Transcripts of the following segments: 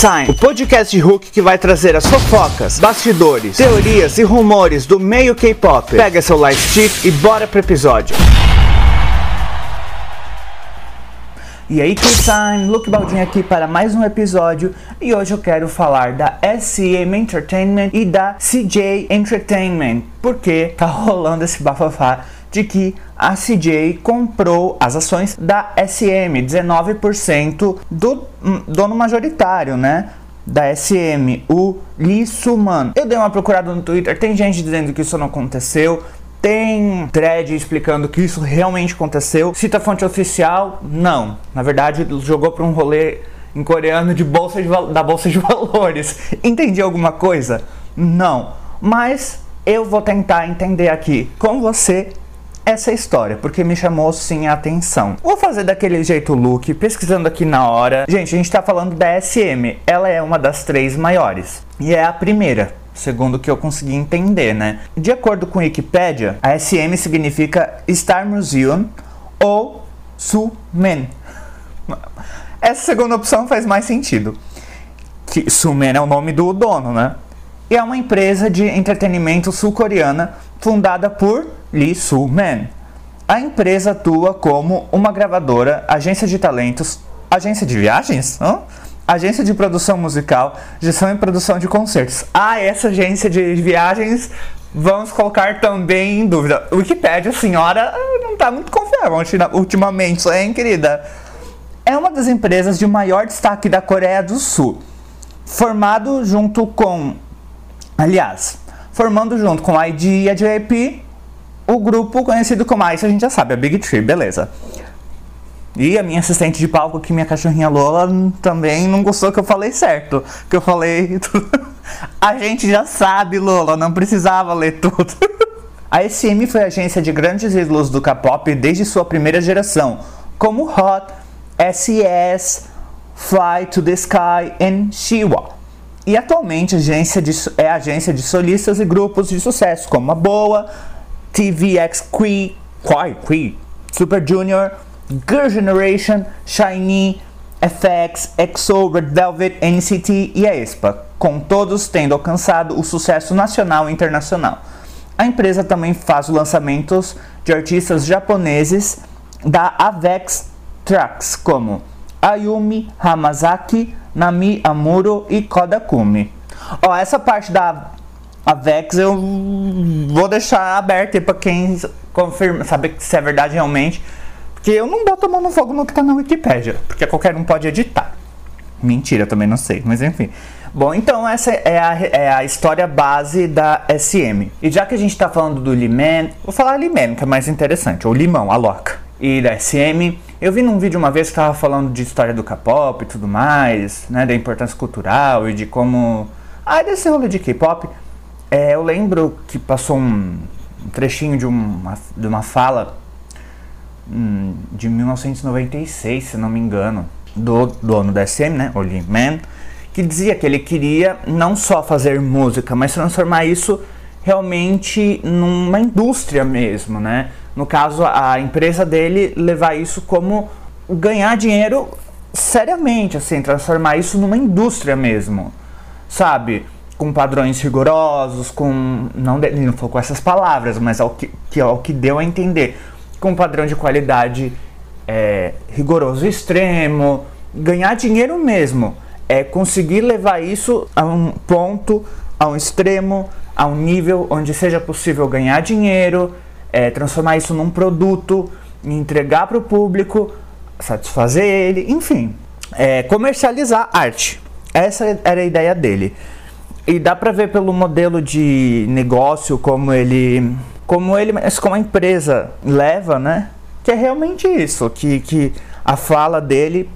Time, o podcast de Hulk que vai trazer as fofocas, bastidores, teorias e rumores do meio K-pop. Pega seu light stick e bora pro episódio. E aí, K-Time, Luke Baldin aqui para mais um episódio e hoje eu quero falar da SM Entertainment e da CJ Entertainment, porque tá rolando esse bafafá de que a CJ comprou as ações da SM, 19% do hum, dono majoritário, né? Da SM, o Lee Suman. Eu dei uma procurada no Twitter, tem gente dizendo que isso não aconteceu, tem thread explicando que isso realmente aconteceu. Cita fonte oficial? Não. Na verdade, jogou para um rolê em coreano de bolsa de, da bolsa de valores. Entendi alguma coisa? Não. Mas eu vou tentar entender aqui com você essa história, porque me chamou sim a atenção. Vou fazer daquele jeito look, pesquisando aqui na hora. Gente, a gente tá falando da SM, ela é uma das três maiores e é a primeira. Segundo o que eu consegui entender, né? De acordo com Wikipedia, a SM significa Star Museum ou Sumen. Essa segunda opção faz mais sentido. Que Sumen é o nome do dono, né? E é uma empresa de entretenimento sul-coreana fundada por Lee Soo-man. A empresa atua como uma gravadora, agência de talentos, agência de viagens, Hã? agência de produção musical, gestão e produção de concertos. Ah, essa agência de viagens vamos colocar também em dúvida. Wikipedia, senhora não está muito confiável ultimamente, hein, querida? É uma das empresas de maior destaque da Coreia do Sul, formado junto com, aliás, formando junto com a ID e a JP o grupo conhecido como, ah, isso a gente já sabe, a Big Tree, beleza. E a minha assistente de palco, que minha cachorrinha Lola, também não gostou que eu falei certo. Que eu falei. a gente já sabe, Lola, não precisava ler tudo. a SM foi agência de grandes ídolos do K-pop desde sua primeira geração, como Hot, SES, Fly to the Sky e Shiwa. E atualmente agência de, é agência de solistas e grupos de sucesso como a Boa, TVX Quee, Quai, Quee, Super Junior, Girl Generation, Shiny, FX, EXO, Red Velvet, NCT e a ESPA, com todos tendo alcançado o sucesso nacional e internacional. A empresa também faz lançamentos de artistas japoneses da Avex Tracks, como Ayumi Hamazaki, Nami Amuro e Kodakumi. Ó, essa parte da Avex eu vou deixar aberta para quem confirma, saber se é verdade realmente. Porque eu não boto a mão no fogo no que tá na Wikipedia, porque qualquer um pode editar. Mentira, também não sei, mas enfim. Bom, então essa é a, é a história base da SM. E já que a gente tá falando do Liman, vou falar Liman, que é mais interessante, ou Limão, a Loca. E da SM, eu vi num vídeo uma vez que tava falando de história do K-pop e tudo mais, né, da importância cultural e de como... Ah, desse rolê de K-pop. É, eu lembro que passou um, trechinho de uma, de uma fala hum, de 1996, se não me engano, do dono da SM, né, o Lee Man, que dizia que ele queria não só fazer música, mas transformar isso realmente numa indústria mesmo, né? No caso, a empresa dele levar isso como ganhar dinheiro seriamente, assim, transformar isso numa indústria mesmo, sabe? Com padrões rigorosos, com. Não, ele não falou com essas palavras, mas é o que, que é o que deu a entender. Com um padrão de qualidade é, rigoroso extremo, ganhar dinheiro mesmo. É conseguir levar isso a um ponto, a um extremo, a um nível onde seja possível ganhar dinheiro, é, transformar isso num produto, entregar para o público, satisfazer ele, enfim, é, comercializar arte. Essa era a ideia dele. E dá para ver pelo modelo de negócio como ele, como ele, como a empresa leva, né? Que é realmente isso, que, que a fala dele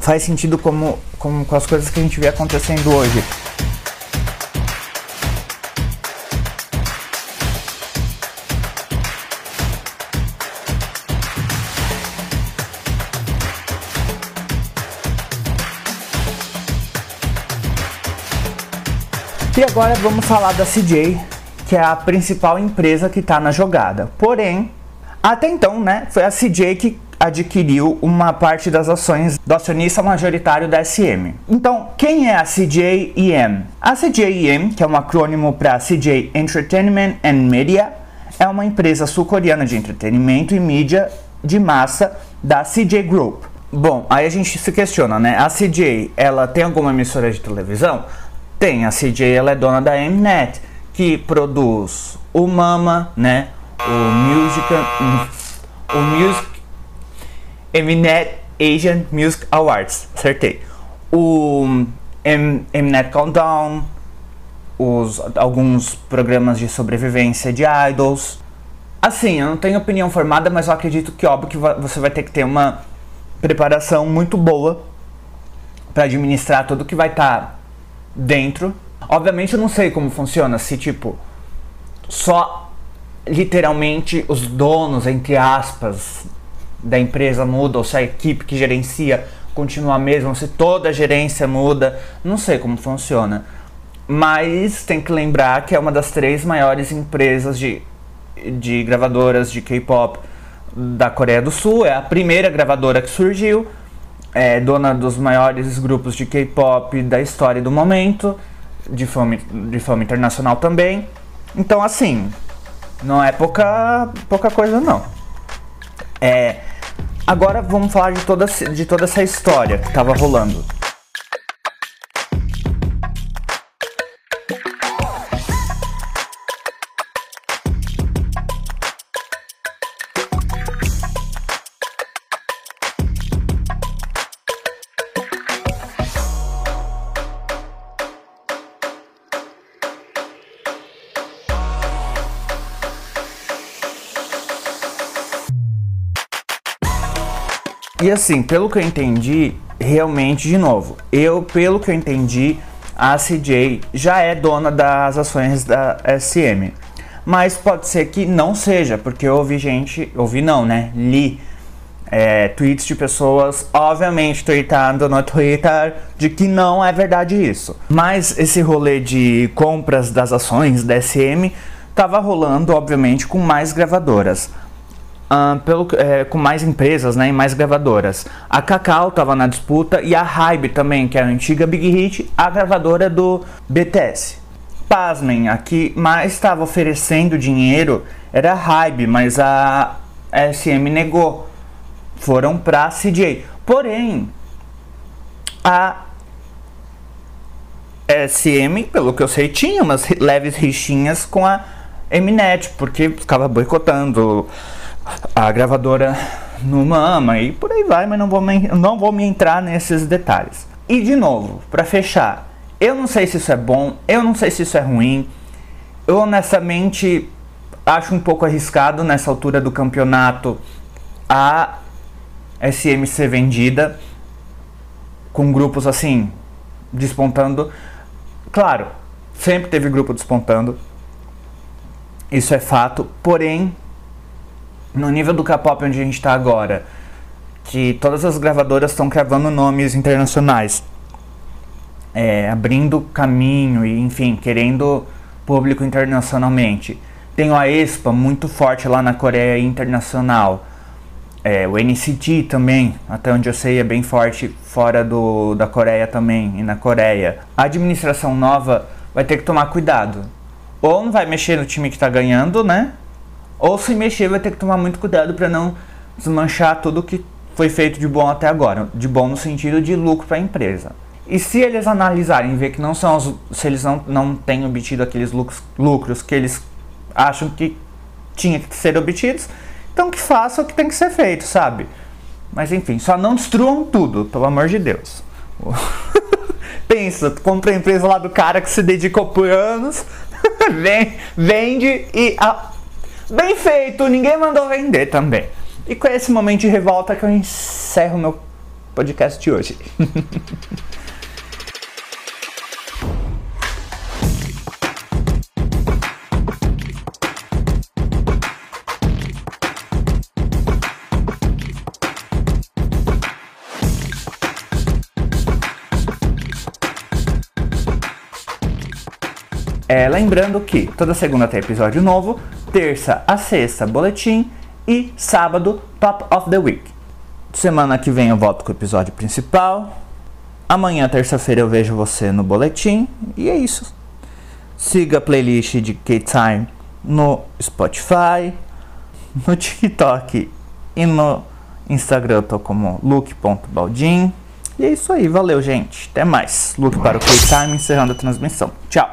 faz sentido como, como com as coisas que a gente vê acontecendo hoje. E agora vamos falar da CJ, que é a principal empresa que está na jogada. Porém, até então, né, foi a CJ que adquiriu uma parte das ações do acionista majoritário da SM. Então, quem é a CJEM? A CJEM, que é um acrônimo para CJ Entertainment and Media, é uma empresa sul-coreana de entretenimento e mídia de massa da CJ Group. Bom, aí a gente se questiona, né? A CJ, ela tem alguma emissora de televisão? Tem, a CJ ela é dona da Mnet, que produz o Mama, né? O Music, o Music Mnet Asian Music Awards, acertei. O M Mnet Countdown, os, alguns programas de sobrevivência de idols. Assim, eu não tenho opinião formada, mas eu acredito que óbvio que você vai ter que ter uma preparação muito boa para administrar tudo que vai estar tá dentro. Obviamente eu não sei como funciona, se tipo só literalmente os donos, entre aspas, da empresa muda ou se a equipe que gerencia continua a mesma, se toda a gerência muda, não sei como funciona. Mas tem que lembrar que é uma das três maiores empresas de, de gravadoras de K-pop da Coreia do Sul, é a primeira gravadora que surgiu, é dona dos maiores grupos de K-pop da história do momento, de fama, de fama internacional também. Então, assim, não é pouca, pouca coisa, não. É, agora vamos falar de toda, de toda essa história que estava rolando. E assim, pelo que eu entendi, realmente, de novo, eu, pelo que eu entendi, a CJ já é dona das ações da SM. Mas pode ser que não seja, porque eu ouvi gente, ouvi não, né? Li é, tweets de pessoas, obviamente, tweetando no Twitter de que não é verdade isso. Mas esse rolê de compras das ações da SM tava rolando, obviamente, com mais gravadoras uh, pelo, é, com mais empresas né, e mais gravadoras. A Cacau estava na disputa e a Hybe também, que é a antiga Big Hit, a gravadora do BTS. Pasmem, a que mais estava oferecendo dinheiro era a Hybe, mas a SM negou. Foram para CJ. Porém, a SM, pelo que eu sei, tinha umas leves rixinhas com a Mnet, porque ficava boicotando a gravadora no Mama e por aí vai, mas não vou, me, não vou me entrar nesses detalhes. E de novo, para fechar, eu não sei se isso é bom, eu não sei se isso é ruim. Eu honestamente acho um pouco arriscado nessa altura do campeonato a SM ser vendida com grupos assim despontando. Claro, sempre teve grupo despontando. Isso é fato, porém no nível do K-pop onde a gente está agora, que todas as gravadoras estão cravando nomes internacionais, é, abrindo caminho e, enfim, querendo público internacionalmente. Tem a ESPA muito forte lá na Coreia Internacional. É, o NCT também, até onde eu sei, é bem forte fora do, da Coreia também e na Coreia. A administração nova vai ter que tomar cuidado. Ou não vai mexer no time que está ganhando, né? Ou se mexer, vai ter que tomar muito cuidado para não desmanchar tudo que foi feito de bom até agora, de bom no sentido de lucro para a empresa. E se eles analisarem e ver que não são os, se eles não, não têm obtido aqueles lucros, lucros que eles acham que tinha que ser obtidos, então que façam o que tem que ser feito, sabe? Mas enfim, só não destruam tudo, pelo amor de Deus. Pensa, compra a empresa lá do cara que se dedicou por anos, vende e a, Bem feito, ninguém mandou vender também. E com esse momento de revolta que eu encerro meu podcast de hoje. É, lembrando que toda segunda tem episódio novo, terça a sexta boletim e sábado Top of the Week. Semana que vem eu volto com o episódio principal. Amanhã, terça-feira, eu vejo você no boletim. E é isso. Siga a playlist de K-Time no Spotify, no TikTok e no Instagram eu tô como luke.baldin. E é isso aí, valeu gente. Até mais. Luke para o K-Time encerrando a transmissão. Tchau.